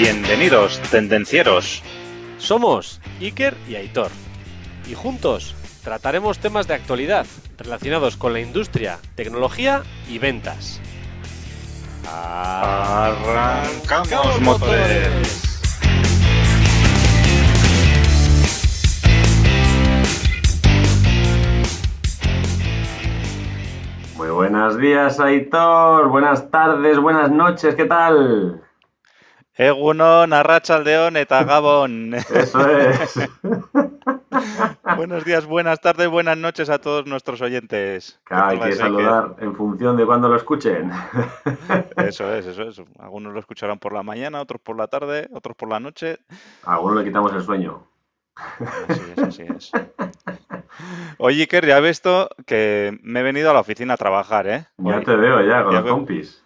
Bienvenidos, tendencieros. Somos Iker y Aitor. Y juntos trataremos temas de actualidad relacionados con la industria, tecnología y ventas. Arrancamos motores. Muy buenos días, Aitor. Buenas tardes, buenas noches, ¿qué tal? Egunon, Arrachaldeón eta Gabón. Eso es. Buenos días, buenas tardes, buenas noches a todos nuestros oyentes. Claro, hay ¿Qué tal que saludar en función de cuándo lo escuchen. Eso es, eso es. Algunos lo escucharán por la mañana, otros por la tarde, otros por la noche. A algunos le quitamos el sueño. Así es, así es. Oye, Iker, ya ves esto que me he venido a la oficina a trabajar, ¿eh? Ya Hoy. te veo ya con Ya los compis.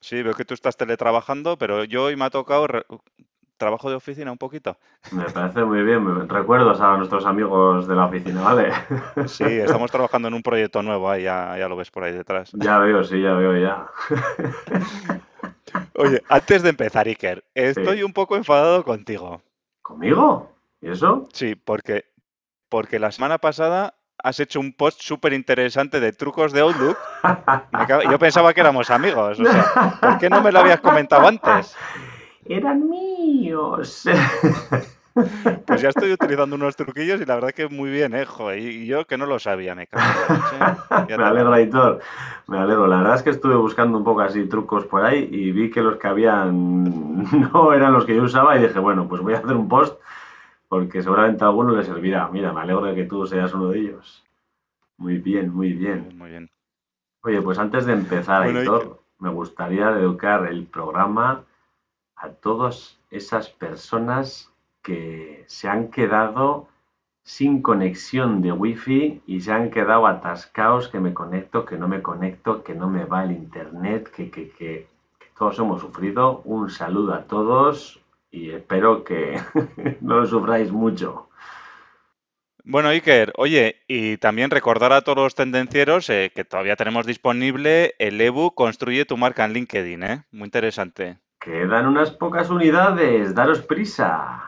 Sí, veo que tú estás teletrabajando, pero yo hoy me ha tocado re- trabajo de oficina un poquito. Me parece muy bien. Recuerdos a nuestros amigos de la oficina, ¿vale? Sí, estamos trabajando en un proyecto nuevo, ahí ya, ya lo ves por ahí detrás. Ya veo, sí, ya veo ya. Oye, antes de empezar, Iker, estoy Sí. un poco enfadado contigo. ¿Conmigo? ¿Y eso? Sí, porque, porque la semana pasada has hecho un post súper interesante de trucos de Outlook. Yo pensaba que éramos amigos, o sea, ¿por qué no me lo habías comentado antes? Eran míos. Pues ya estoy utilizando unos truquillos y la verdad que muy bien, ¿eh? Joder, y yo que no lo sabía, me cago Me alegro. Aitor. Me alegro. La verdad es que estuve buscando un poco así trucos por ahí y vi que los que habían no eran los que yo usaba y dije, bueno, pues voy a hacer un post porque seguramente a alguno le servirá. Mira, me alegro de que tú seas uno de ellos. Muy bien, muy bien. Muy bien. Oye, pues antes de empezar, Bueno, Aitor, me gustaría dedicar el programa a todas esas personas que se han quedado sin conexión de wifi y se han quedado atascados, que me conecto, que no me conecto, que no me va el internet, que, que, que, que todos hemos sufrido. Un saludo a todos y espero que no lo sufráis mucho. Bueno, Iker, oye, y también recordar a todos los tendencieros eh, que todavía tenemos disponible el ebook Construye tu marca en LinkedIn, ¿eh? Muy interesante. Quedan unas pocas unidades, daros prisa.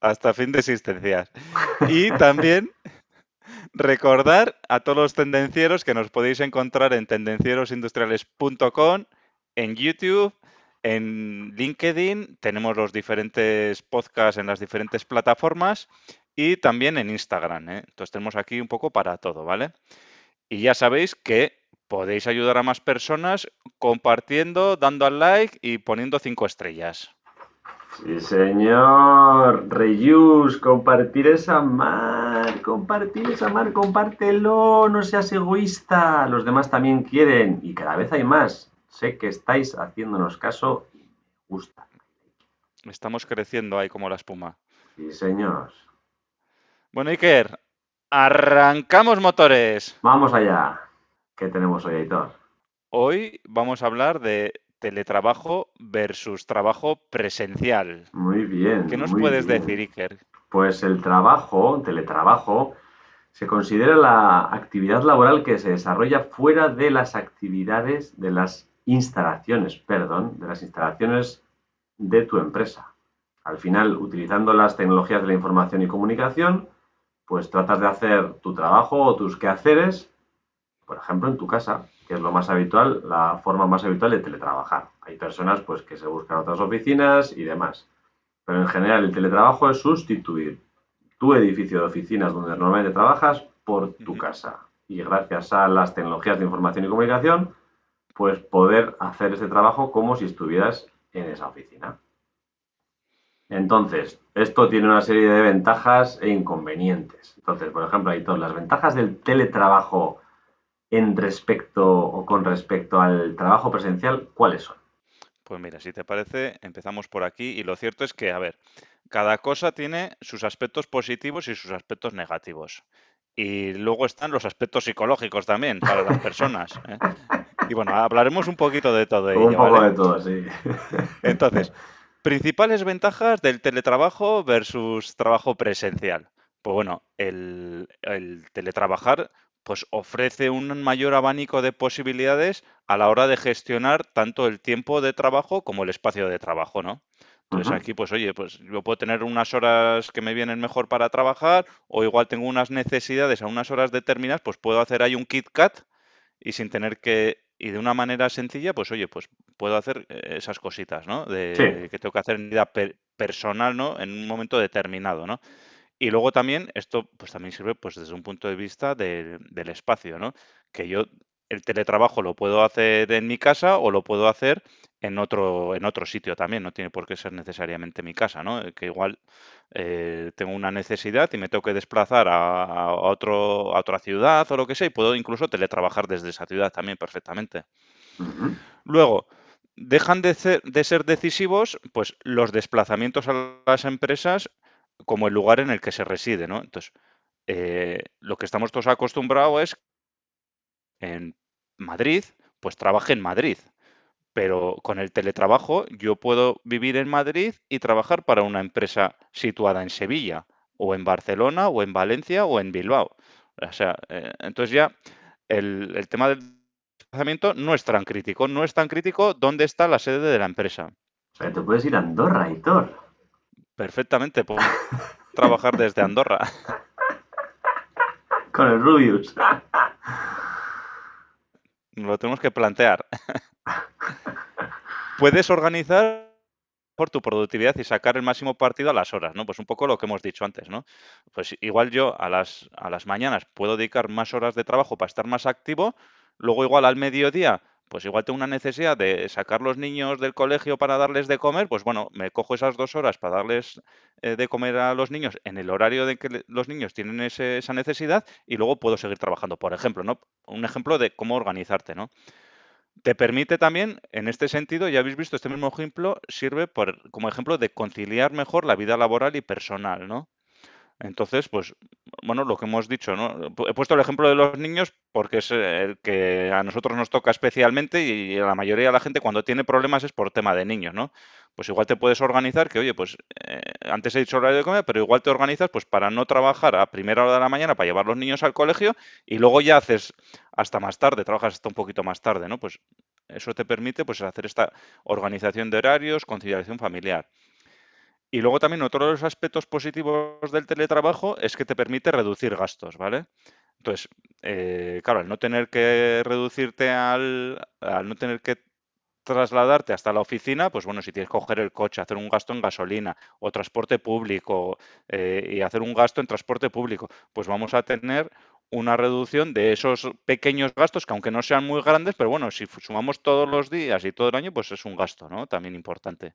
Hasta fin de existencias. Y también recordar a todos los tendencieros que nos podéis encontrar en tendencierosindustriales.com, en YouTube, en LinkedIn, tenemos los diferentes podcasts en las diferentes plataformas y también en Instagram. ¿eh? Entonces tenemos aquí un poco para todo, ¿vale? Y ya sabéis que podéis ayudar a más personas compartiendo, dando al like y poniendo cinco estrellas. Sí, señor. Reuse, compartir es amar. Compartir es amar, compártelo. No seas egoísta. Los demás también quieren. Y cada vez hay más. Sé que estáis haciéndonos caso y me gusta. Estamos creciendo ahí como la espuma. Sí, señor. Bueno, Iker, arrancamos motores. Vamos allá. ¿Qué tenemos hoy, Aitor? Hoy vamos a hablar de teletrabajo versus trabajo presencial. Muy bien. ¿Qué nos puedes bien. decir, Iker? Pues el trabajo, teletrabajo, se considera la actividad laboral que se desarrolla fuera de las actividades, de las instalaciones, perdón, de las instalaciones de tu empresa. Al final, utilizando las tecnologías de la información y comunicación, pues tratas de hacer tu trabajo o tus quehaceres, por ejemplo, en tu casa, que es lo más habitual, la forma más habitual de teletrabajar. Hay personas pues que se buscan otras oficinas y demás. Pero en general el teletrabajo es sustituir tu edificio de oficinas donde normalmente trabajas por tu casa. Y gracias a las tecnologías de información y comunicación, pues poder hacer ese trabajo como si estuvieras en esa oficina. Entonces, esto tiene una serie de ventajas e inconvenientes. Entonces, por ejemplo, Aitor, las ventajas del teletrabajo en respecto o con respecto al trabajo presencial, ¿cuáles son? Pues mira, si te parece, empezamos por aquí y lo cierto es que, a ver, cada cosa tiene sus aspectos positivos y sus aspectos negativos. Y luego están los aspectos psicológicos también para las personas. ¿eh? Y bueno, hablaremos un poquito de todo Un ello, poco ¿vale? de todo, sí. Entonces, principales ventajas del teletrabajo versus trabajo presencial. Pues bueno, el, el teletrabajar pues ofrece un mayor abanico de posibilidades a la hora de gestionar tanto el tiempo de trabajo como el espacio de trabajo, ¿no? Entonces aquí, pues oye, pues yo puedo tener unas horas que me vienen mejor para trabajar o igual tengo unas necesidades a unas horas determinadas, pues puedo hacer ahí un KitKat y sin tener que, y de una manera sencilla, pues oye, pues puedo hacer eh, esas cositas, ¿no? De que tengo que hacer en vida personal, ¿no? En un momento determinado, ¿no? Y luego también, esto pues también sirve pues desde un punto de vista del espacio, ¿no? Que yo el teletrabajo lo puedo hacer en mi casa o lo puedo hacer en otro, en otro sitio también, no tiene por qué ser necesariamente mi casa, ¿no? Que igual eh, tengo una necesidad y me tengo que desplazar a, otro, a otra ciudad o lo que sea y puedo incluso teletrabajar desde esa ciudad también perfectamente. Luego, dejan de ser, de ser decisivos pues los desplazamientos a las empresas como el lugar en el que se reside, ¿no? Entonces, eh, lo que estamos todos acostumbrados es en Madrid, pues trabaje en Madrid. Pero con el teletrabajo yo puedo vivir en Madrid y trabajar para una empresa situada en Sevilla, o en Barcelona, o en Valencia, o en Bilbao. O sea, eh, entonces ya el, el tema del desplazamiento no es tan crítico. No es tan crítico dónde está la sede de la empresa. O sea, te puedes ir a Andorra, Hitor. Perfectamente, puedo trabajar desde Andorra. Con el Rubius. Lo tenemos que plantear. Puedes organizar por tu productividad y sacar el máximo partido a las horas, ¿no? Pues un poco lo que hemos dicho antes, ¿no? Pues igual yo a las, a las mañanas puedo dedicar más horas de trabajo para estar más activo, luego igual al mediodía pues igual tengo una necesidad de sacar los niños del colegio para darles de comer, pues bueno, me cojo esas dos horas para darles eh, de comer a los niños en el horario de que los niños tienen esa necesidad y luego puedo seguir trabajando, por ejemplo, ¿no? Un ejemplo de cómo organizarte, ¿no? Te permite también, en este sentido, ya habéis visto, este mismo ejemplo sirve por, como ejemplo de conciliar mejor la vida laboral y personal, ¿no? Entonces, pues, bueno, lo que hemos dicho, ¿no? He puesto el ejemplo de los niños porque es el que a nosotros nos toca especialmente y a la mayoría de la gente cuando tiene problemas es por tema de niños, ¿no? Pues igual te puedes organizar que, oye, pues eh, antes he dicho horario de comer, pero igual te organizas pues para no trabajar a primera hora de la mañana para llevar los niños al colegio y luego ya haces hasta más tarde, trabajas hasta un poquito más tarde, ¿no? Pues eso te permite pues hacer esta organización de horarios, conciliación familiar. Y luego también otro de los aspectos positivos del teletrabajo es que te permite reducir gastos, ¿vale? Entonces, eh, claro, al no tener que reducirte al, al no tener que trasladarte hasta la oficina, pues bueno, si tienes que coger el coche, hacer un gasto en gasolina o transporte público eh, y hacer un gasto en transporte público, pues vamos a tener una reducción de esos pequeños gastos que aunque no sean muy grandes, pero bueno, si sumamos todos los días y todo el año, pues es un gasto, ¿no? También importante.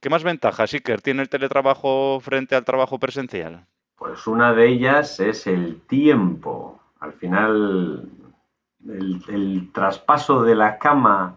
¿Qué más ventajas, Iker, tiene el teletrabajo frente al trabajo presencial? Pues una de ellas es el tiempo. Al final, el, traspaso de la cama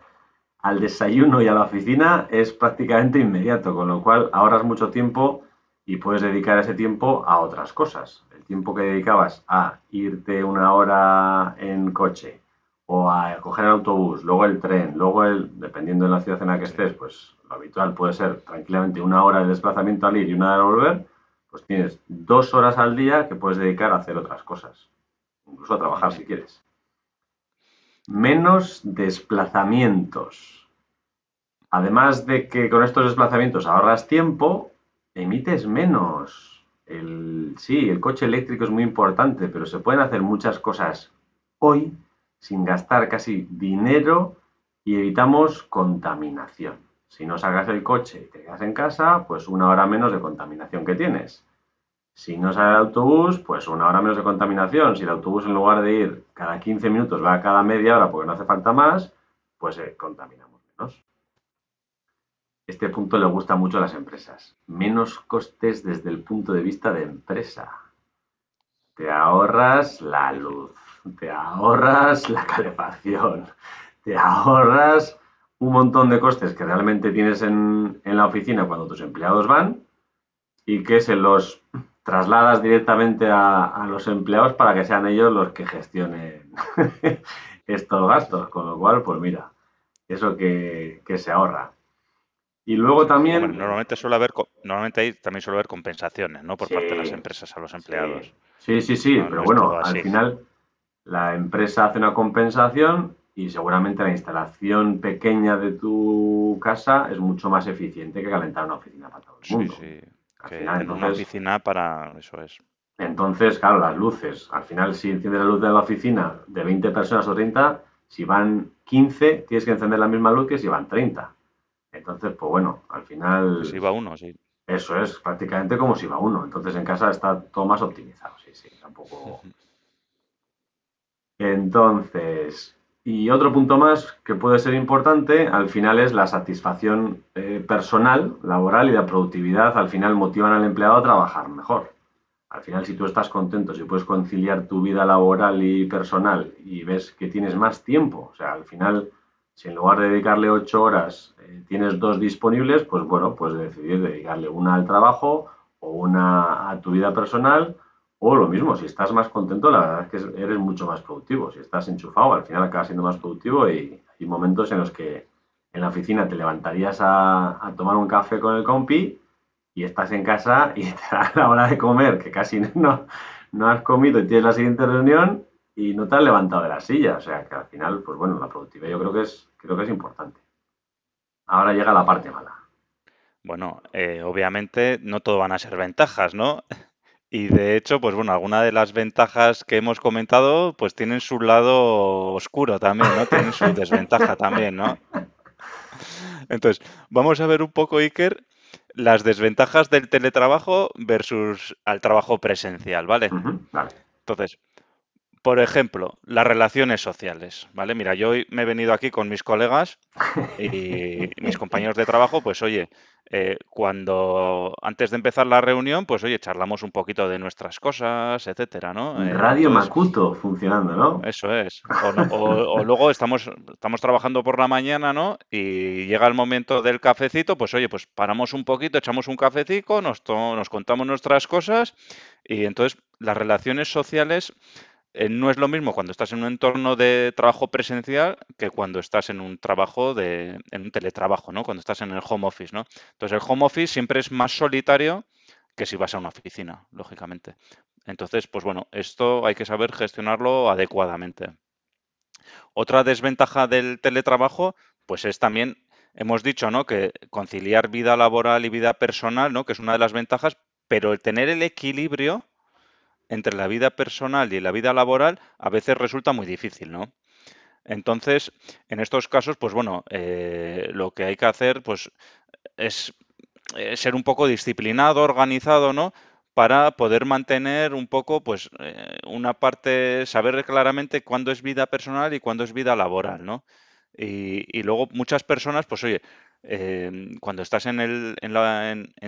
al desayuno y a la oficina es prácticamente inmediato, con lo cual ahorras mucho tiempo y puedes dedicar ese tiempo a otras cosas. El tiempo que dedicabas a irte una hora en coche o a coger el autobús, luego el tren, luego el, dependiendo de la ciudad en la que estés, pues habitual puede ser tranquilamente una hora de desplazamiento al ir y una de volver, pues tienes dos horas al día que puedes dedicar a hacer otras cosas, incluso a trabajar si quieres. Menos desplazamientos. Además de que con estos desplazamientos ahorras tiempo, emites menos. El, sí, el coche eléctrico es muy importante, pero se pueden hacer muchas cosas hoy sin gastar casi dinero y evitamos contaminación. Si no sacas el coche y te quedas en casa, pues una hora menos de contaminación que tienes. Si no sale el autobús, pues una hora menos de contaminación. Si el autobús en lugar de ir cada 15 minutos va cada media hora porque no hace falta más, pues eh, contaminamos menos. Este punto le gusta mucho a las empresas. Menos costes desde el punto de vista de empresa. Te ahorras la luz, te ahorras la calefacción, te ahorras un montón de costes que realmente tienes en, la oficina cuando tus empleados van y que se los trasladas directamente a, los empleados para que sean ellos los que gestionen estos gastos. Con lo cual, pues mira, eso que, se ahorra. Y luego también... normalmente suele haber, normalmente hay, también suele haber compensaciones, ¿no? Por parte de las empresas a los empleados. Sí, sí, sí, pero bueno, al final la empresa hace una compensación y seguramente la instalación pequeña de tu casa es mucho más eficiente que calentar una oficina para todo el mundo. Sí, sí. en una oficina para eso es. Entonces, claro, las luces. Al final, si enciendes la luz de la oficina de 20 personas o 30, si van 15, tienes que encender la misma luz que si van 30. Entonces, pues bueno, al final... Si va uno, sí. Eso es prácticamente como si va uno. Entonces en casa está todo más optimizado, sí, sí, tampoco. Entonces, y otro punto más que puede ser importante, al final es la satisfacción eh, personal, laboral y de productividad. Al final motivan al empleado a trabajar mejor. Al final, si tú estás contento, si puedes conciliar tu vida laboral y personal y ves que tienes más tiempo, o sea, al final si en lugar de dedicarle ocho horas eh, tienes dos disponibles, pues bueno, puedes decidir dedicarle una al trabajo o una a tu vida personal o lo mismo, si estás más contento, la verdad es que eres mucho más productivo. Si estás enchufado, al final acabas siendo más productivo y hay momentos en los que en la oficina te levantarías a, a tomar un café con el compi y estás en casa y te da la hora de comer, que casi no, no has comido y tienes la siguiente reunión y no te has levantado de la silla. O sea que al final, pues bueno, la productividad yo creo que es, creo que es importante. Ahora llega la parte mala. Bueno, eh, obviamente no todo van a ser ventajas, ¿no? Y de hecho, pues bueno, algunas de las ventajas que hemos comentado, pues tienen su lado oscuro también, ¿no? Tienen su desventaja también, ¿no? Entonces, vamos a ver un poco, Iker, las desventajas del teletrabajo versus al trabajo presencial, ¿vale? vale. Entonces, por ejemplo, las relaciones sociales, ¿vale? Mira, yo hoy me he venido aquí con mis colegas y mis compañeros de trabajo, pues oye, eh, cuando antes de empezar la reunión, pues oye, charlamos un poquito de nuestras cosas, etcétera, ¿no? Eh, Radio Macuto funcionando, ¿no? Eso es. O, luego estamos, estamos trabajando por la mañana, ¿no? Y llega el momento del cafecito, pues oye, pues paramos un poquito, echamos un cafecito, nos, nos contamos nuestras cosas y entonces las relaciones sociales no es lo mismo cuando estás en un entorno de trabajo presencial que cuando estás en un trabajo de, en un teletrabajo, ¿no? Cuando estás en el home office, ¿no? Entonces el home office siempre es más solitario que si vas a una oficina, lógicamente. Entonces, pues bueno, esto hay que saber gestionarlo adecuadamente. Otra desventaja del teletrabajo, pues es también, hemos dicho, ¿no? Que conciliar vida laboral y vida personal, ¿no? Que es una de las ventajas, pero el tener el equilibrio entre la vida personal y la vida laboral a veces resulta muy difícil, ¿no? Entonces, en estos casos, pues bueno, eh, lo que hay que hacer, pues, es eh, ser un poco disciplinado, organizado, ¿no? Para poder mantener un poco, pues, eh, una parte, saber claramente cuándo es vida personal y cuándo es vida laboral, ¿no? Y, y luego muchas personas, pues, oye, Em, cuando estás en,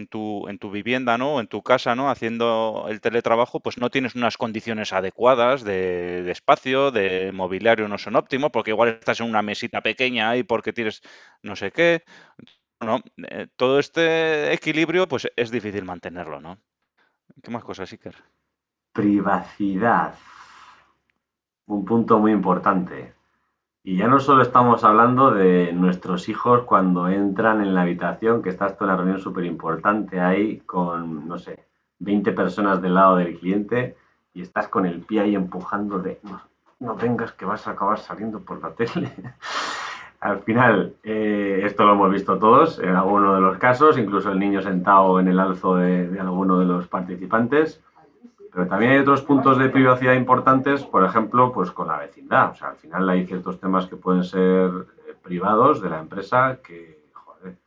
tu, en tu vivienda, ¿no? En tu casa, ¿no? Haciendo el teletrabajo, pues no tienes unas condiciones adecuadas de, espacio, de mobiliario no son óptimos, porque igual estás en una mesita pequeña ahí porque tienes no sé qué. No, eh, todo este equilibrio, pues es difícil mantenerlo, ¿no? ¿Qué más cosas, Iker? Privacidad. Un punto muy importante. Y ya no solo estamos hablando de nuestros hijos cuando entran en la habitación, que estás en una reunión súper importante ahí con, no sé, 20 personas del lado del cliente y estás con el pie ahí empujando de no, no vengas que vas a acabar saliendo por la tele. Al final, eh, esto lo hemos visto todos en alguno de los casos, incluso el niño sentado en el alzo de alguno de los participantes. Pero también hay otros puntos de privacidad importantes, por ejemplo, pues con la vecindad. O sea, al final hay ciertos temas que pueden ser eh, privados de la empresa que, joder,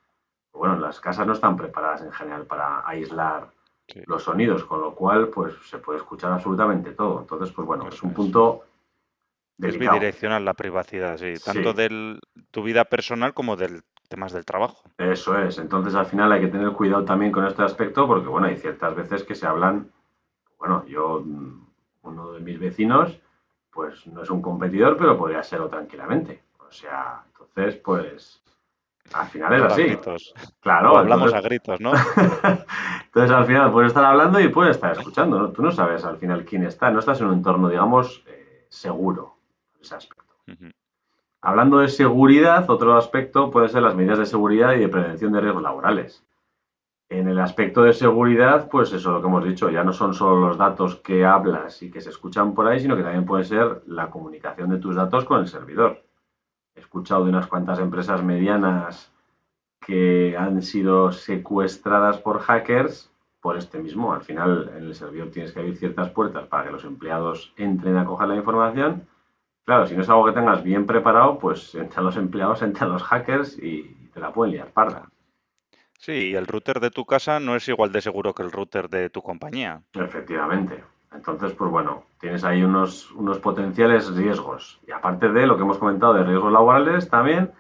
bueno, las casas no están preparadas en general para aislar los sonidos, con lo cual, pues se puede escuchar absolutamente todo. Entonces, pues bueno, es un punto delicado. Es bidireccional la privacidad, sí, tanto de tu vida personal como del temas del trabajo. Eso es. Entonces, al final hay que tener cuidado también con este aspecto, porque bueno, hay ciertas veces que se hablan bueno, yo, uno de mis vecinos, pues no es un competidor, pero podría serlo tranquilamente. O sea, entonces, pues, al final es así. Gritos. Claro. hablamos a gritos, ¿no? entonces, al final puedes estar hablando y puedes estar escuchando, ¿no? Tú no sabes al final quién está, no estás en un entorno, digamos, eh, seguro, ese aspecto. Hablando de seguridad, otro aspecto puede ser las medidas de seguridad y de prevención de riesgos laborales. En el aspecto de seguridad, pues eso lo que hemos dicho, ya no son solo los datos que hablas y que se escuchan por ahí, sino que también puede ser la comunicación de tus datos con el servidor. he escuchado de unas cuantas empresas medianas que han sido secuestradas por hackers por este mismo. Al final, en el servidor tienes que abrir ciertas puertas para que los empleados entren a coger la información. Claro, si no es algo que tengas bien preparado, pues entran los empleados, entran los hackers y te la pueden liar parda. Sí, y el router de tu casa no es igual de seguro que el router de tu compañía. Efectivamente. Entonces, pues bueno, tienes ahí unos, unos potenciales riesgos. Y aparte de lo que hemos comentado de riesgos laborales también,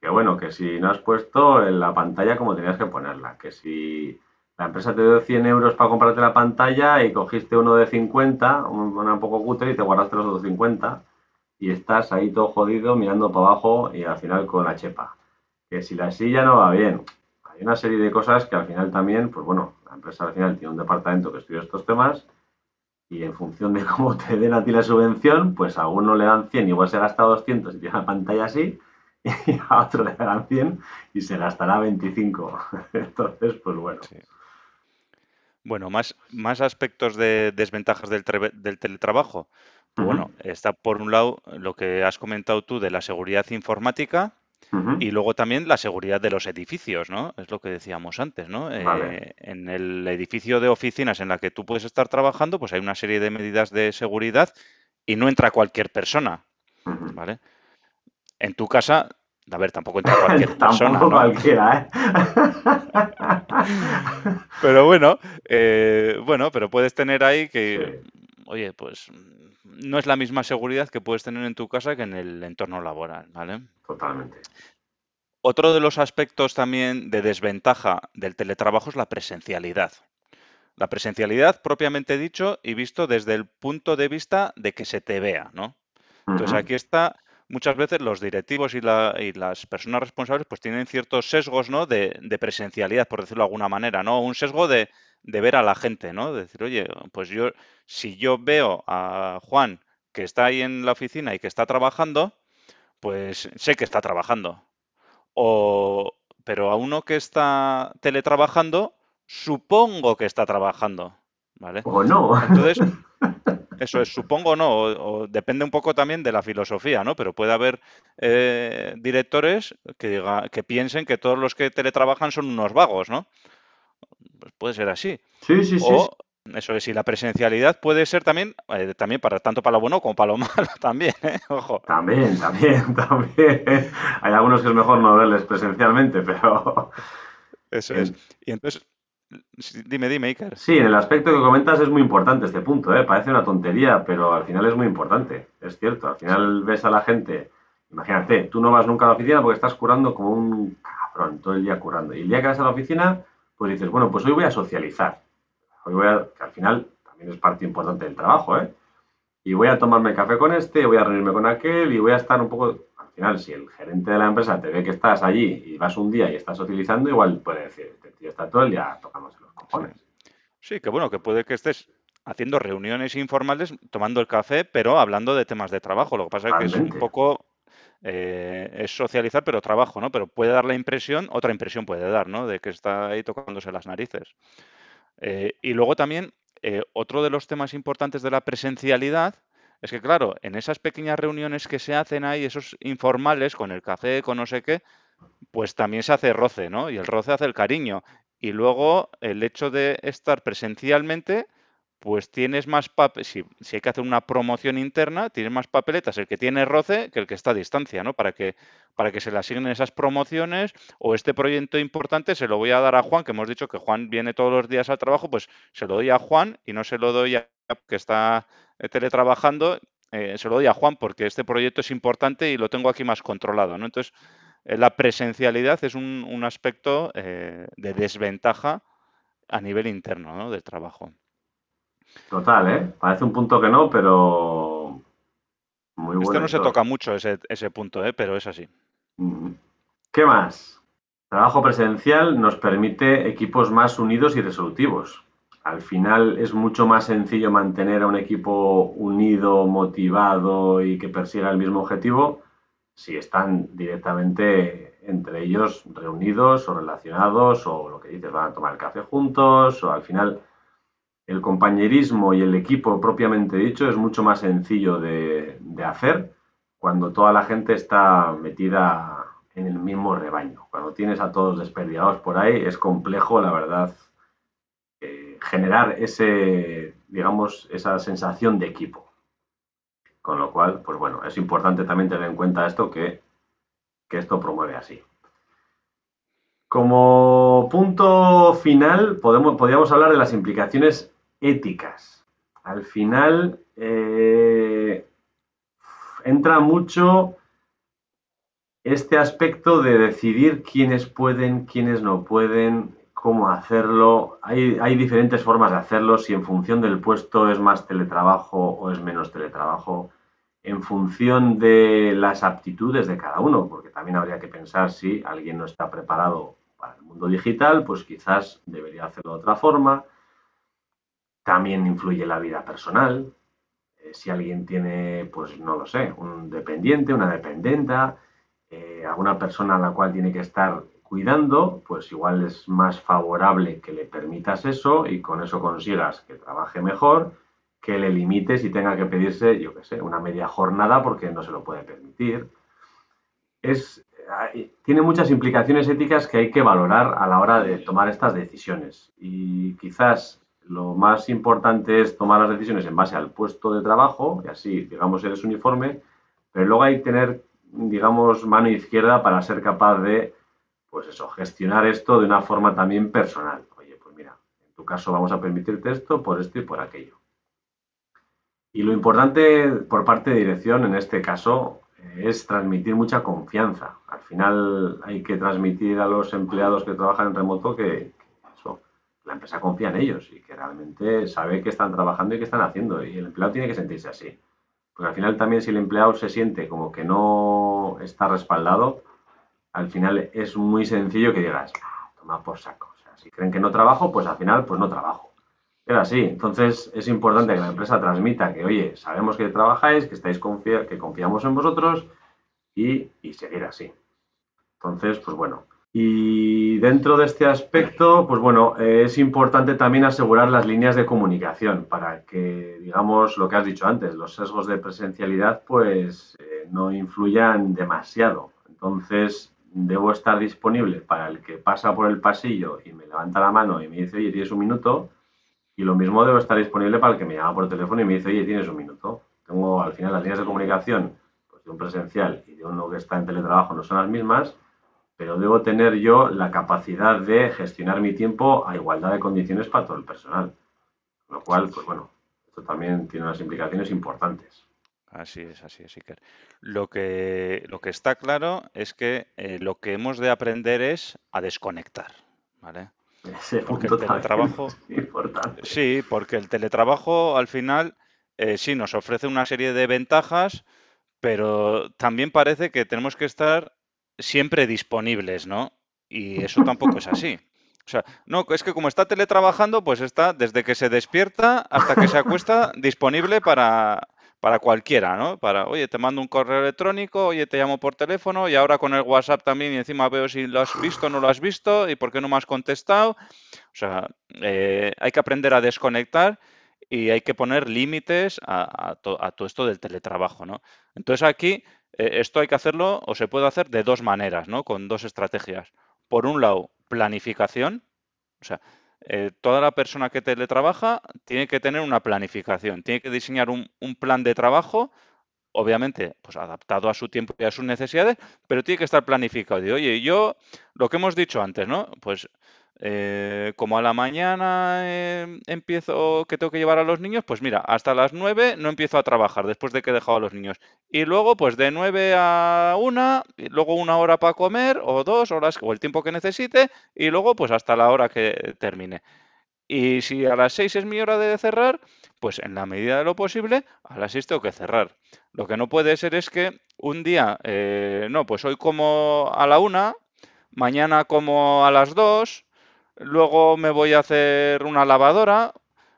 que bueno, que si no has puesto en la pantalla como tenías que ponerla, que si la empresa te dio 100 euros para comprarte la pantalla y cogiste uno de 50, una un poco cutre y te guardaste los otros 50 y estás ahí todo jodido mirando para abajo y al final con la chepa. Que si la silla no va bien, hay una serie de cosas que al final también, pues bueno, la empresa al final tiene un departamento que estudia estos temas y en función de cómo te den a ti la subvención, pues a uno le dan 100 y igual se gasta 200 y tiene la pantalla así y a otro le dan 100 y se gastará 25. Entonces, pues bueno. Bueno, más, más aspectos de desventajas del, del teletrabajo. Pues bueno, está por un lado lo que has comentado tú de la seguridad informática y luego también la seguridad de los edificios, ¿no? Es lo que decíamos antes, ¿no? Eh, en el edificio de oficinas en la que tú puedes estar trabajando, pues hay una serie de medidas de seguridad y no entra cualquier persona, ¿vale? En tu casa a ver, tampoco entra cualquier persona. ¿no? cualquiera, ¿eh? pero bueno, eh, bueno, pero puedes tener ahí que, oye, pues no es la misma seguridad que puedes tener en tu casa que en el entorno laboral, ¿vale? Totalmente. Otro de los aspectos también de desventaja del teletrabajo es la presencialidad. La presencialidad propiamente dicho y visto desde el punto de vista de que se te vea, ¿no? Entonces aquí está muchas veces los directivos y, las personas responsables pues tienen ciertos sesgos ¿no? de, presencialidad, por decirlo de alguna manera, ¿no? Un sesgo de, ver a la gente, ¿no? De decir, oye, pues yo, si yo veo a Juan que está ahí en la oficina y que está trabajando, pues sé que está trabajando. O, pero a uno que está teletrabajando, supongo que está trabajando. ¿Vale? O no. Entonces, Eso es, supongo no, o, depende un poco también de la filosofía, ¿no? Pero puede haber eh, directores que, diga, que piensen que todos los que teletrabajan son unos vagos, ¿no? Pues puede ser así. Sí, sí, sí. O, eso es, y la presencialidad puede ser también, eh, también para tanto para lo bueno como para lo malo también, ¿eh? Ojo. También, también, también. Hay algunos que es mejor no verles presencialmente, pero... Eso es. Y entonces, Dime, dime, Iker. Sí, en el aspecto que comentas es muy importante este punto, ¿eh? Parece una tontería, pero al final es muy importante. Es cierto, al final ves a la gente, imagínate, tú no vas nunca a la oficina porque estás curando como un cabrón, todo el día curando. Y el día que vas a la oficina, pues dices, bueno, pues hoy voy a socializar. Hoy voy a, que al final también es parte importante del trabajo, ¿eh? Y voy a tomarme café con este, voy a reunirme con aquel y voy a estar un poco final, si el gerente de la empresa te ve que estás allí y vas un día y estás utilizando, igual puede decir, este tío está todo el día tocándose los cojones. Sí, que bueno, que puede que estés haciendo reuniones informales, tomando el café, pero hablando de temas de trabajo. Lo que pasa es que es un poco eh, es socializar, pero trabajo, ¿no? Pero puede dar la impresión, otra impresión puede dar, ¿no? De que está ahí tocándose las narices. Eh, y luego también, eh, otro de los temas importantes de la presencialidad es que, claro, en esas pequeñas reuniones que se hacen ahí, esos informales, con el café, con no sé qué, pues también se hace roce, ¿no? Y el roce hace el cariño. Y luego el hecho de estar presencialmente, pues tienes más papeles, si, hay que hacer una promoción interna, tienes más papeletas el que tiene roce que el que está a distancia, ¿no? Para que, para que se le asignen esas promociones o este proyecto importante se lo voy a dar a Juan, que hemos dicho que Juan viene todos los días al trabajo, pues se lo doy a Juan y no se lo doy a que está eh, teletrabajando, eh, se lo doy a Juan porque este proyecto es importante y lo tengo aquí más controlado. ¿no? Entonces, eh, la presencialidad es un, aspecto de desventaja a nivel interno del trabajo. Total, ¿eh? Parece un punto que no, pero muy bueno. Este no se toca mucho ese, ese punto, ¿eh? pero es así. ¿Qué más? Trabajo presencial nos permite equipos más unidos y resolutivos al final es mucho más sencillo mantener a un equipo unido, motivado y que persiga el mismo objetivo si están directamente entre ellos reunidos o relacionados o lo que dices, van a tomar el café juntos o al final el compañerismo y el equipo propiamente dicho es mucho más sencillo de, hacer cuando toda la gente está metida en el mismo rebaño. Cuando tienes a todos desperdigados por ahí, es complejo, la verdad, eh, generar ese, digamos, esa sensación de equipo. Con lo cual, pues bueno, es importante también tener en cuenta esto que, que esto promueve así. Como punto final, podemos, podríamos hablar de las implicaciones éticas. Al final, eh, entra mucho este aspecto de decidir quiénes pueden, quiénes no pueden, cómo hacerlo. Hay, hay, diferentes formas de hacerlo, si en función del puesto es más teletrabajo o es menos teletrabajo, en función de las aptitudes de cada uno, porque también habría que pensar si alguien no está preparado para el mundo digital, pues quizás debería hacerlo de otra forma. También influye la vida personal. Eh, si alguien tiene, pues no lo sé, un dependiente, una dependenta, eh, alguna persona a la cual tiene que estar cuidando, pues igual es más favorable que le permitas eso y con eso consigas que trabaje mejor, que le limites y tenga que pedirse, yo qué sé, una media jornada porque no se lo puede permitir. Es, tiene muchas implicaciones éticas que hay que valorar a la hora de tomar estas decisiones. Y quizás lo más importante es tomar las decisiones en base al puesto de trabajo, y así, digamos, eres uniforme, pero luego hay que tener digamos, mano izquierda para ser capaz de, pues eso, gestionar esto de una forma también personal. Oye, pues mira, en tu caso vamos a permitirte esto por esto y por aquello. Y lo importante por parte de dirección en este caso es transmitir mucha confianza. Al final hay que transmitir a los empleados que trabajan en remoto que, la empresa confía en ellos y que realmente sabe que están trabajando y que están haciendo. Y el empleado tiene que sentirse así. Porque al final también si el empleado se siente como que no está respaldado, al final es muy sencillo que digas, ah, toma por saco. O sea, si creen que no trabajo, pues al final pues no trabajo. Pero así, entonces es importante que la empresa transmita que, oye, sabemos que trabajáis, que estáis que confiamos en vosotros y, y seguir así. Entonces, pues bueno, y dentro de este aspecto, pues bueno, es importante también asegurar las líneas de comunicación para que, digamos, lo que has dicho antes, los sesgos de presencialidad, pues eh, no influyan demasiado. Entonces, debo estar disponible para el que pasa por el pasillo y me levanta la mano y me dice, oye, tienes un minuto. Y lo mismo debo estar disponible para el que me llama por teléfono y me dice, oye, tienes un minuto. Tengo al final las líneas de comunicación pues, de un presencial y de uno que está en teletrabajo no son las mismas pero debo tener yo la capacidad de gestionar mi tiempo a igualdad de condiciones para todo el personal. Lo cual, pues bueno, esto también tiene unas implicaciones importantes. Así es, así es, Iker. Lo que, lo que está claro es que eh, lo que hemos de aprender es a desconectar, ¿vale? porque el teletrabajo... importante. Sí, porque el teletrabajo al final eh, sí nos ofrece una serie de ventajas, pero también parece que tenemos que estar siempre disponibles, ¿no? Y eso tampoco es así. O sea, no, es que como está teletrabajando, pues está desde que se despierta hasta que se acuesta disponible para, para cualquiera, ¿no? Para, oye, te mando un correo electrónico, oye, te llamo por teléfono y ahora con el WhatsApp también y encima veo si lo has visto o no lo has visto y por qué no me has contestado. O sea, eh, hay que aprender a desconectar y hay que poner límites a, todo esto del teletrabajo, ¿no? Entonces aquí eh, esto hay que hacerlo o se puede hacer de dos maneras, ¿no? Con dos estrategias. Por un lado, planificación. O sea, eh, toda la persona que teletrabaja tiene que tener una planificación, tiene que diseñar un, un, plan de trabajo, obviamente, pues adaptado a su tiempo y a sus necesidades, pero tiene que estar planificado. Y, oye, yo, lo que hemos dicho antes, ¿no? Pues eh, como a la mañana eh, empiezo que tengo que llevar a los niños, pues mira, hasta las 9 no empiezo a trabajar después de que he dejado a los niños. Y luego, pues de 9 a 1, y luego una hora para comer, o dos horas, o el tiempo que necesite, y luego pues hasta la hora que termine. Y si a las 6 es mi hora de cerrar, pues en la medida de lo posible, a las 6 tengo que cerrar. Lo que no puede ser es que un día, eh, no, pues hoy como a la 1, mañana como a las 2, luego me voy a hacer una lavadora,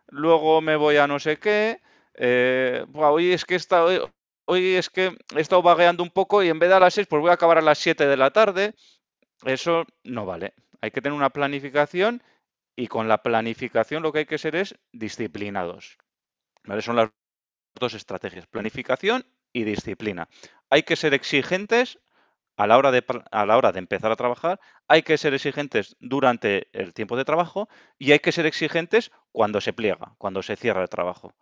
luego me voy a no sé qué, eh, hoy es que hoy, es que he estado vagueando un poco y en vez de a las 6 pues voy a acabar a las 7 de la tarde. Eso no vale. Hay que tener una planificación y con la planificación lo que hay que ser es disciplinados. ¿Vale? Son las dos estrategias, planificación y disciplina. hay que ser exigentes a la, hora de, a la hora de empezar a trabajar, hay que ser exigentes durante el tiempo de trabajo y hay que ser exigentes cuando se pliega, cuando se cierra el trabajo.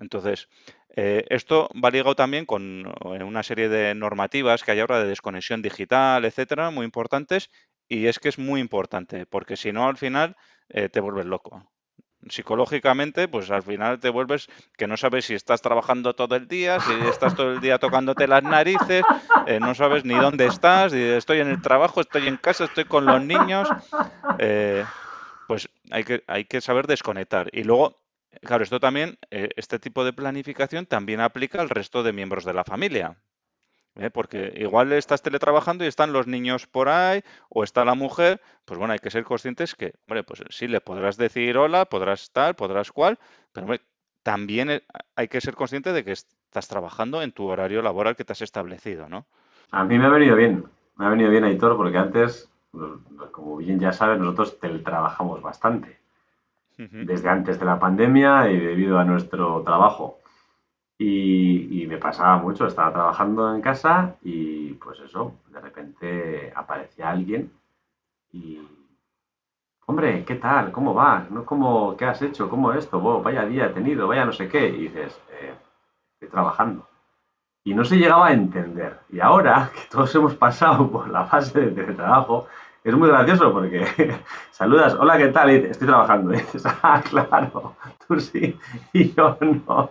Entonces, eh, esto va ligado también con una serie de normativas que hay ahora de desconexión digital, etcétera, muy importantes, y es que es muy importante, porque si no, al final eh, te vuelves loco psicológicamente, pues al final te vuelves que no sabes si estás trabajando todo el día, si estás todo el día tocándote las narices, eh, no sabes ni dónde estás, estoy en el trabajo, estoy en casa, estoy con los niños. Eh, pues hay que, hay que saber desconectar. Y luego, claro, esto también, eh, este tipo de planificación también aplica al resto de miembros de la familia. ¿Eh? porque igual estás teletrabajando y están los niños por ahí o está la mujer, pues bueno, hay que ser conscientes que, hombre, pues sí, le podrás decir hola, podrás estar, podrás cual, pero también eh, hay que ser consciente de que estás trabajando en tu horario laboral que te has establecido, ¿no? A mí me ha venido bien, me ha venido bien, Aitor, porque antes, como bien ya sabes, nosotros teletrabajamos bastante. Desde antes de la pandemia y debido a nuestro trabajo. Y, me pasaba mucho, estaba trabajando en casa y pues eso, de repente aparecía alguien y, hombre, ¿qué tal? ¿Cómo va? ¿No? ¿Cómo, ¿Qué has hecho? ¿Cómo esto? vaya día he tenido, vaya no sé qué. Y dices, eh, estoy trabajando. Y no se llegaba a entender. Y ahora que todos hemos pasado por la fase de trabajo, es muy gracioso porque saludas, hola, ¿qué tal? Y dices, estoy trabajando. Y dices, ah, claro, tú sí y yo no.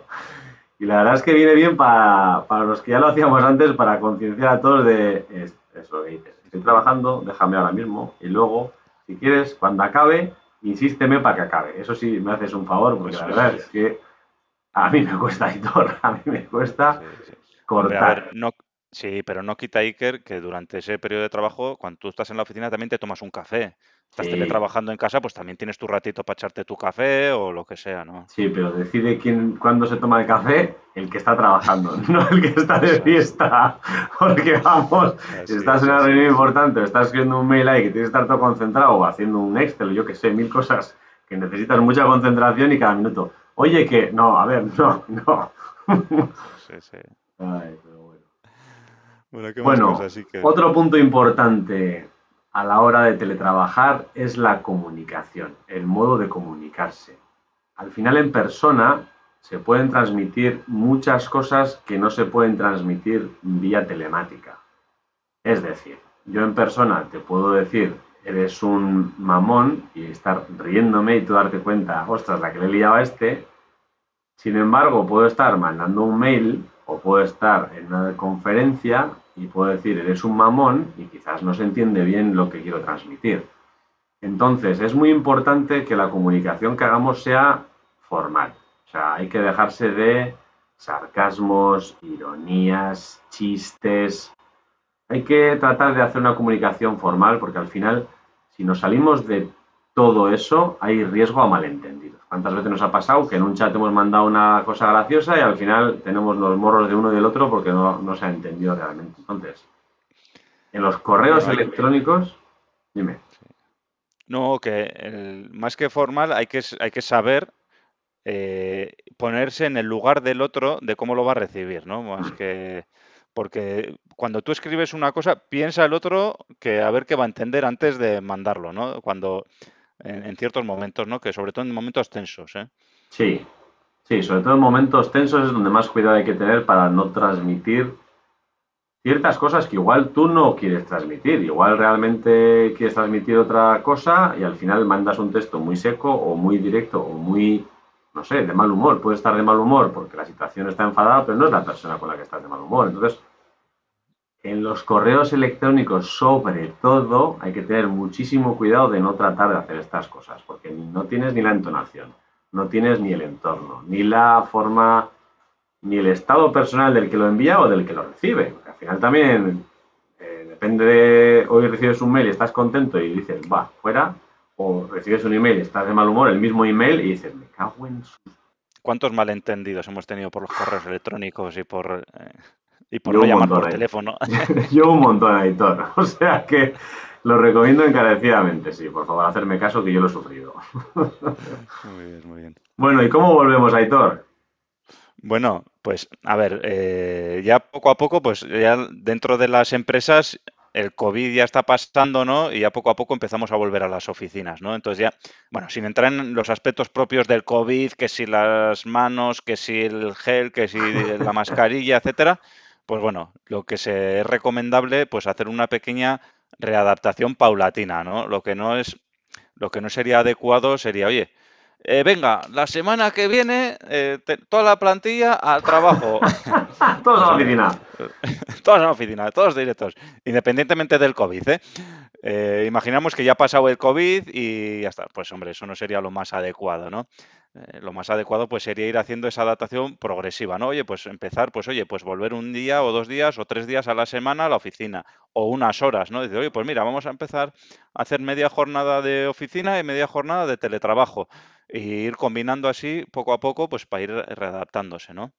Y la verdad es que viene bien para, los que ya lo hacíamos antes, para concienciar a todos de eso que dices. Estoy trabajando, déjame ahora mismo y luego, si quieres, cuando acabe, insísteme para que acabe. Eso sí, me haces un favor, porque la verdad es que a mí me cuesta, Hitor, a mí me cuesta cortar. no, Sí, pero no quita Iker que durante ese periodo de trabajo, cuando tú estás en la oficina, también te tomas un café. Estás teletrabajando en casa, pues también tienes tu ratito para echarte tu café o lo que sea, ¿no? Sí, pero decide quién, cuándo se toma el café el que está trabajando, no el que está de fiesta. Porque vamos, si estás en una reunión importante, estás escribiendo un mail ahí que tienes que estar todo concentrado o haciendo un Excel, yo que sé, mil cosas que necesitas mucha concentración y cada minuto. Oye, que no, a ver, no, no. Sí, sí. Ay, bueno, otro punto importante a la hora de teletrabajar es la comunicación, el modo de comunicarse. Al final en persona se pueden transmitir muchas cosas que no se pueden transmitir vía telemática. Es decir, yo en persona te puedo decir, eres un mamón y estar riéndome y tú darte cuenta, ostras, la que le liaba a este. Sin embargo, puedo estar mandando un mail o puedo estar en una conferencia y puedo decir, eres un mamón y quizás no se entiende bien lo que quiero transmitir. Entonces, es muy importante que la comunicación que hagamos sea formal. O sea, hay que dejarse de sarcasmos, ironías, chistes. Hay que tratar de hacer una comunicación formal porque al final, si nos salimos de todo eso, hay riesgo a malentendidos. ¿Cuántas veces nos ha pasado que en un chat hemos mandado una cosa graciosa y al final tenemos los morros de uno y del otro porque no, se ha entendido realmente? Entonces, en los correos electrónicos, dime. No, que más que formal hay que, hay que saber eh, ponerse en el lugar del otro de cómo lo va a recibir, ¿no? Más que porque cuando tú escribes una cosa, piensa el otro que a ver qué va a entender antes de mandarlo, ¿no? Cuando en, ciertos momentos, ¿no? Que sobre todo en momentos tensos, ¿eh? Sí, sí, sobre todo en momentos tensos es donde más cuidado hay que tener para no transmitir ciertas cosas que igual tú no quieres transmitir, igual realmente quieres transmitir otra cosa y al final mandas un texto muy seco o muy directo o muy, no sé, de mal humor. Puede estar de mal humor porque la situación está enfadada, pero no es la persona con la que estás de mal humor. Entonces, en los correos electrónicos, sobre todo, hay que tener muchísimo cuidado de no tratar de hacer estas cosas, porque no tienes ni la entonación, no tienes ni el entorno, ni la forma, ni el estado personal del que lo envía o del que lo recibe. al final también eh, depende de hoy recibes un mail y estás contento y dices, va, fuera, o recibes un email y estás de mal humor, el mismo email y dices, me cago en su... ¿Cuántos malentendidos hemos tenido por los correos electrónicos y por... Eh, y por no llamar por teléfono. Yo un montón, Aitor. O sea que lo recomiendo encarecidamente, sí. Por favor, hacerme caso que yo lo he sufrido. Muy bien, muy bien. Bueno, ¿y cómo volvemos, Aitor? Bueno, Pues, a ver, eh, ya poco a poco, pues ya dentro de las empresas el COVID ya está pasando, ¿no? Y ya poco a poco empezamos a volver a las oficinas, ¿no? Entonces ya, bueno, sin entrar en los aspectos propios del COVID, que si las manos, que si el gel, que si la mascarilla, etcétera, pues bueno, lo que se es recomendable, pues hacer una pequeña readaptación paulatina, ¿no? Lo que no es, lo que no sería adecuado sería, oye, eh, venga, la semana que viene, eh, toda la plantilla al trabajo. todos a la oficina. todos a la oficina, todos directos, independientemente del COVID. ¿eh? ¿eh? imaginamos que ya ha pasado el COVID y ya está. Pues hombre, eso no sería lo más adecuado, ¿no? Eh, lo más adecuado pues sería ir haciendo esa adaptación progresiva, ¿no? Oye, pues empezar, pues oye, pues volver un día o dos días o tres días a la semana a la oficina o unas horas, ¿no? Dice, oye, pues mira, vamos a empezar a hacer media jornada de oficina y media jornada de teletrabajo y ir combinando así poco a poco, pues para ir readaptándose, ¿no?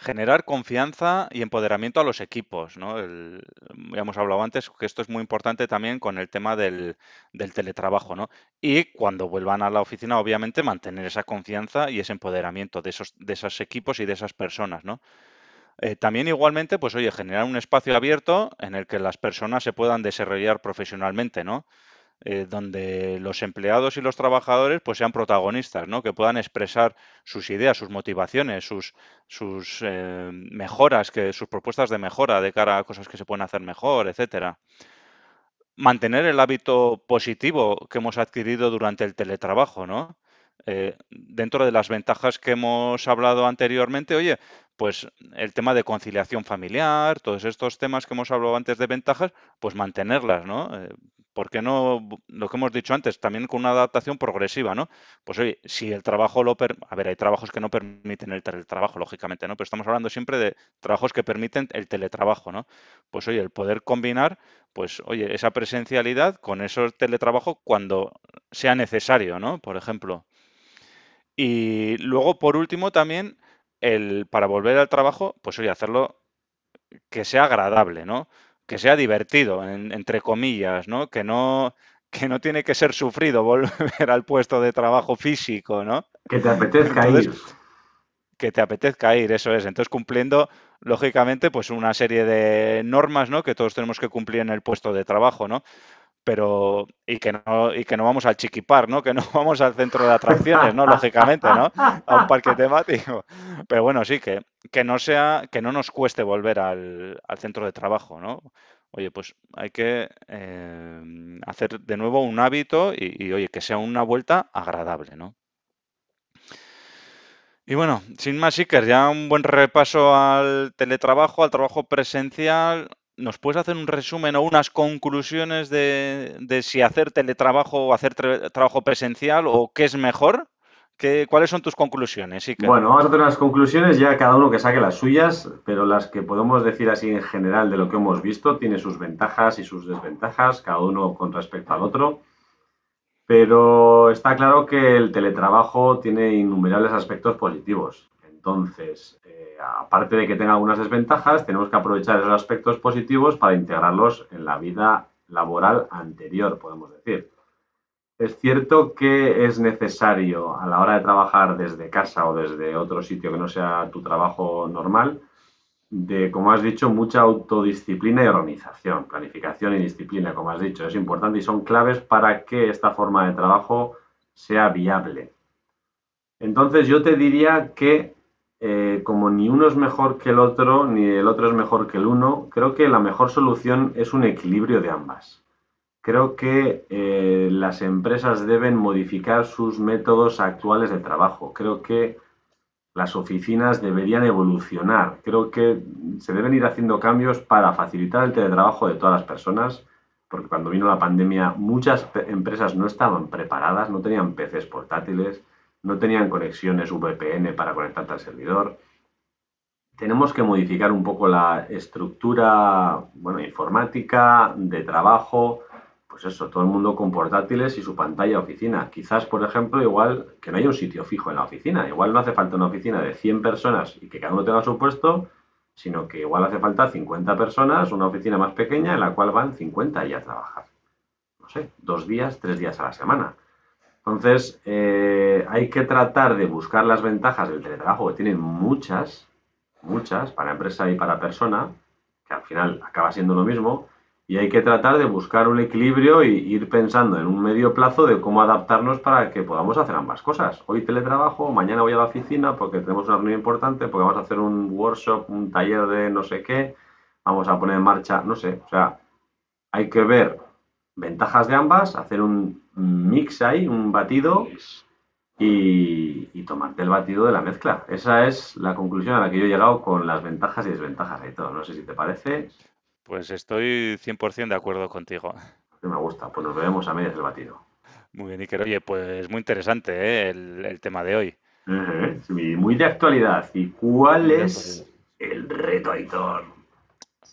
Generar confianza y empoderamiento a los equipos, ¿no? ya hemos hablado antes que esto es muy importante también con el tema del, teletrabajo, ¿no? Y cuando vuelvan a la oficina, obviamente, mantener esa confianza y ese empoderamiento de esos, de esos equipos y de esas personas, ¿no? Eh, también igualmente, pues oye, generar un espacio abierto en el que las personas se puedan desarrollar profesionalmente, ¿no? Eh, donde los empleados y los trabajadores pues sean protagonistas, ¿no? Que puedan expresar sus ideas, sus motivaciones, sus, eh, mejoras, que, sus propuestas de mejora de cara a cosas que se pueden hacer mejor, etcétera. Mantener el hábito positivo que hemos adquirido durante el teletrabajo, ¿no? Eh, dentro de las ventajas que hemos hablado anteriormente, oye, pues el tema de conciliación familiar, todos estos temas que hemos hablado antes de ventajas, pues mantenerlas, ¿no? ¿por qué no, lo que hemos dicho antes, también con una adaptación progresiva, ¿no? Pues oye, si el trabajo lo... Per a ver, hay trabajos que no permiten el teletrabajo, lógicamente, ¿no? Pero estamos hablando siempre de trabajos que permiten el teletrabajo, ¿no? Pues oye, el poder combinar, pues oye, esa presencialidad con ese teletrabajo cuando sea necesario, ¿no? Por ejemplo. Y luego, por último, también, el, para volver al trabajo, pues oye, hacerlo que sea agradable, ¿no? que sea divertido, entre comillas, ¿no? Que no que no tiene que ser sufrido volver al puesto de trabajo físico, ¿no? Que te apetezca ir. Que te apetezca ir, eso es. Entonces, cumpliendo, lógicamente, pues una serie de normas, ¿no? Que todos tenemos que cumplir en el puesto de trabajo, ¿no? Pero, y que no, y que no vamos al chiquipar, ¿no? Que no vamos al centro de atracciones, ¿no? Lógicamente, ¿no? A un parque temático. Pero bueno, sí, que, que no sea, que no nos cueste volver al, al centro de trabajo, ¿no? Oye, pues hay que eh, hacer de nuevo un hábito y, oye, que sea una vuelta agradable, ¿no? Y bueno, sin más, Iker, ya un buen repaso al teletrabajo, al trabajo presencial. ¿Nos puedes hacer un resumen o unas conclusiones de, si hacer teletrabajo o hacer trabajo presencial o qué es mejor? ¿Qué, ¿Cuáles son tus conclusiones? Bueno, vamos a hacer unas conclusiones, ya cada uno que saque las suyas, pero las que podemos decir así en general de lo que hemos visto, tiene sus ventajas y sus desventajas, cada uno con respecto al otro. Pero está claro que el teletrabajo tiene innumerables aspectos positivos. Entonces, eh, aparte de que tenga algunas desventajas, tenemos que aprovechar esos aspectos positivos para integrarlos en la vida laboral anterior, podemos decir. Es cierto que es necesario a la hora de trabajar desde casa o desde otro sitio que no sea tu trabajo normal, de, como has dicho, mucha autodisciplina y organización, planificación y disciplina, como has dicho, es importante y son claves para que esta forma de trabajo sea viable. Entonces yo te diría que eh, como ni uno es mejor que el otro, ni el otro es mejor que el uno, creo que la mejor solución es un equilibrio de ambas. Creo que eh, las empresas deben modificar sus métodos actuales de trabajo. Creo que las oficinas deberían evolucionar. Creo que se deben ir haciendo cambios para facilitar el teletrabajo de todas las personas, porque cuando vino la pandemia muchas empresas no estaban preparadas, no tenían PCs portátiles, no tenían conexiones VPN para conectarte al servidor. Tenemos que modificar un poco la estructura bueno, informática de trabajo, pues eso, todo el mundo con portátiles y su pantalla oficina. Quizás, por ejemplo, igual que no haya un sitio fijo en la oficina. Igual no hace falta una oficina de 100 personas y que cada uno tenga su puesto, sino que igual hace falta 50 personas, una oficina más pequeña en la cual van 50 y a trabajar. No sé, dos días, tres días a la semana. Entonces, eh, hay que tratar de buscar las ventajas del teletrabajo, que tienen muchas, muchas, para empresa y para persona, que al final acaba siendo lo mismo, y hay que tratar de buscar un equilibrio y ir pensando en un medio plazo de cómo adaptarnos para que podamos hacer ambas cosas. Hoy teletrabajo, mañana voy a la oficina porque tenemos una reunión importante, porque vamos a hacer un workshop, un taller de no sé qué, vamos a poner en marcha, no sé, o sea, hay que ver ventajas de ambas, hacer un mix ahí, un batido y, tomarte el batido de la mezcla. Esa es la conclusión a la que yo he llegado con las ventajas y desventajas y todo. No sé si te parece. Pues estoy 100% de acuerdo contigo. Me gusta, pues nos veremos a medias del batido. Muy bien, Iker. Oye, pues muy interesante ¿eh? el, tema de hoy. muy de actualidad. ¿Y cuál es el reto, Aitor?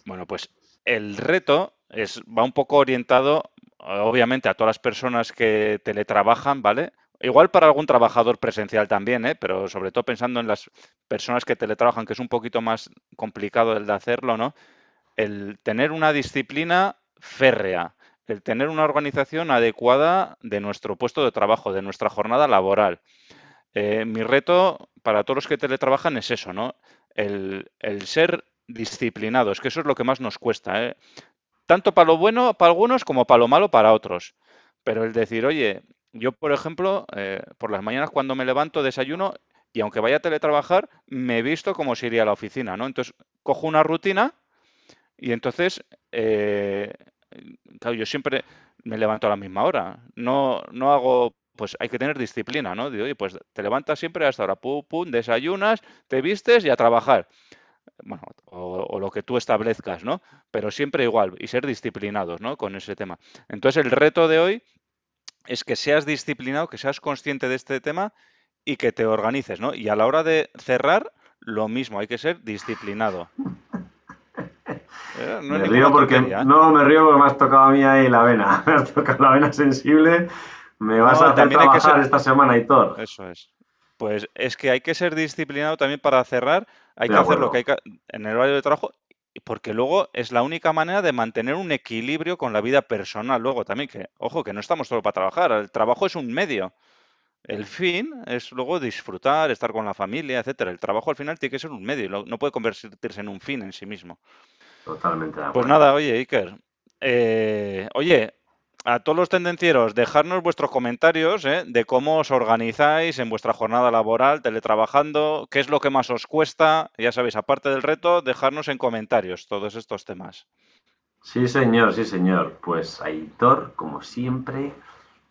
Bueno, pues el reto es, va un poco orientado, obviamente, a todas las personas que teletrabajan, ¿vale? Igual para algún trabajador presencial también, ¿eh? pero sobre todo pensando en las personas que teletrabajan, que es un poquito más complicado el de hacerlo, ¿no? El tener una disciplina férrea, el tener una organización adecuada de nuestro puesto de trabajo, de nuestra jornada laboral. Eh, mi reto para todos los que teletrabajan es eso, ¿no? El, el, ser disciplinados, que eso es lo que más nos cuesta, ¿eh? Tanto para lo bueno para algunos como para lo malo para otros. Pero el decir, oye, yo, por ejemplo, eh, por las mañanas cuando me levanto, desayuno y aunque vaya a teletrabajar, me he visto como si iría a la oficina, ¿no? Entonces, cojo una rutina y entonces, eh, claro, yo siempre me levanto a la misma hora. No, no hago, pues hay que tener disciplina, ¿no? Digo, oye, pues te levantas siempre hasta ahora, pum, pum, desayunas, te vistes y a trabajar. Bueno, o, o, lo que tú establezcas, ¿no? Pero siempre igual y ser disciplinados, ¿no? Con ese tema. Entonces, el reto de hoy es que seas disciplinado, que seas consciente de este tema y que te organices, ¿no? Y a la hora de cerrar, lo mismo, hay que ser disciplinado. Eh, me río porque ¿eh? no me río porque me has tocado a mí ahí la vena, me has tocado la vena sensible, me vas a hacer trabajar esta semana, Hitor. Eso es. Pues es que hay que ser disciplinado también para cerrar, hay que hacer lo que hay que en el horario de trabajo porque luego es la única manera de mantener un equilibrio con la vida personal. Luego también, que, ojo, que no estamos solo para trabajar, el trabajo es un medio. El fin es luego disfrutar, estar con la familia, etcétera. El trabajo al final tiene que ser un medio, no puede convertirse en un fin en sí mismo. Totalmente Pues nada, oye, Iker. Eh, oye, a todos los tendencieros, dejarnos vuestros comentarios ¿eh? de cómo os organizáis en vuestra jornada laboral, teletrabajando, qué es lo que más os cuesta, ya sabéis, aparte del reto, dejarnos en comentarios todos estos temas. Sí, señor, sí, señor. Pues Aitor, como siempre,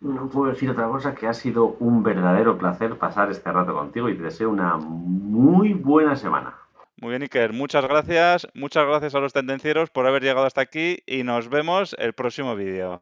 no puedo decir otra cosa que ha sido un verdadero placer pasar este rato contigo y te deseo una muy buena semana. Muy bien, Iker. Muchas gracias. Muchas gracias a los tendencieros por haber llegado hasta aquí y nos vemos el próximo vídeo.